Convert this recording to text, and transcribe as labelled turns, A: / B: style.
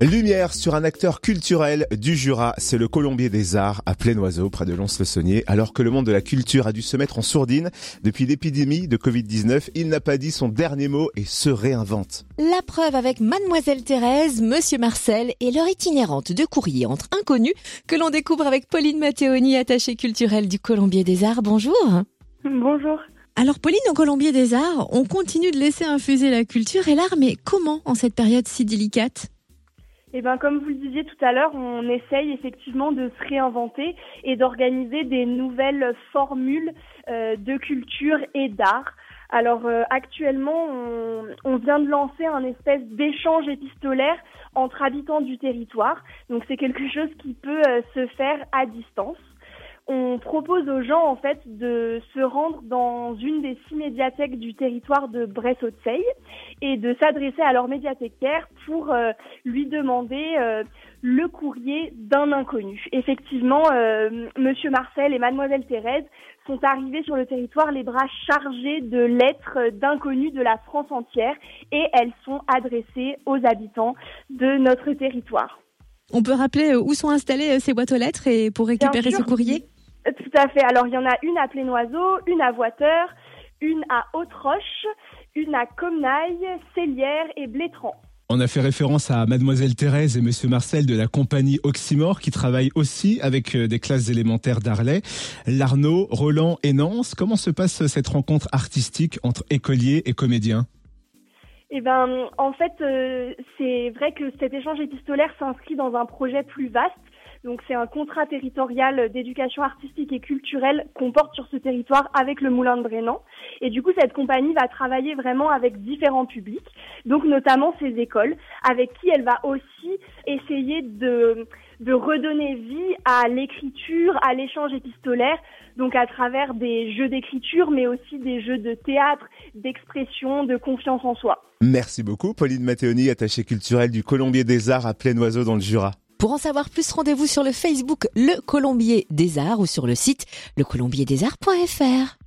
A: Lumière sur un acteur culturel du Jura, c'est le Colombier des Arts à Oiseau, près de Lons-le-Saunier. Alors que le monde de la culture a dû se mettre en sourdine depuis l'épidémie de Covid-19, il n'a pas dit son dernier mot et se réinvente.
B: La preuve avec Mademoiselle Thérèse, Monsieur Marcel et leur itinérante de courrier entre inconnus que l'on découvre avec Pauline Matteoni, attachée culturelle du Colombier des Arts. Bonjour.
C: Bonjour.
B: Alors Pauline, au Colombier des Arts, on continue de laisser infuser la culture et l'art, mais comment en cette période si délicate?
C: Eh ben, comme vous le disiez tout à l'heure, on essaye effectivement de se réinventer et d'organiser des nouvelles formules euh, de culture et d'art. Alors euh, actuellement, on, vient de lancer un espèce d'échange épistolaire entre habitants du territoire. Donc c'est quelque chose qui peut euh, se faire à distance on propose aux gens en fait de se rendre dans une des six médiathèques du territoire de Bresse-Haute-Seille et de s'adresser à leur médiathécaire pour euh, lui demander euh, le courrier d'un inconnu. Effectivement, euh, Monsieur Marcel et Mademoiselle Thérèse sont arrivés sur le territoire les bras chargés de lettres d'inconnus de la France entière et elles sont adressées aux habitants de notre territoire.
B: On peut rappeler où sont installées ces boîtes aux lettres et pour récupérer ce courrier?
C: Tout à fait. Alors, il y en a une à Plénoiseau, une à Voiteur, une à Haute-Roche, une à Comnaille, Célière et Blétran.
A: On a fait référence à Mademoiselle Thérèse et Monsieur Marcel de la compagnie Oxymore qui travaillent aussi avec euh, des classes élémentaires d'Arlay. Larnaud, Roland et Nance, comment se passe cette rencontre artistique entre écoliers et comédiens?
C: Eh ben, en fait, euh, c'est vrai que cet échange épistolaire s'inscrit dans un projet plus vaste donc c'est un contrat territorial d'éducation artistique et culturelle qu'on porte sur ce territoire avec le Moulin de Brénan. Et du coup, cette compagnie va travailler vraiment avec différents publics, donc notamment ces écoles, avec qui elle va aussi essayer de, de redonner vie à l'écriture, à l'échange épistolaire, donc à travers des jeux d'écriture, mais aussi des jeux de théâtre, d'expression, de confiance en soi.
A: Merci beaucoup, Pauline Matteoni, attachée culturelle du Colombier des Arts à Oiseau dans le Jura.
B: Pour en savoir plus, rendez-vous sur le Facebook Le Colombier des Arts ou sur le site lecolombierdesarts.fr.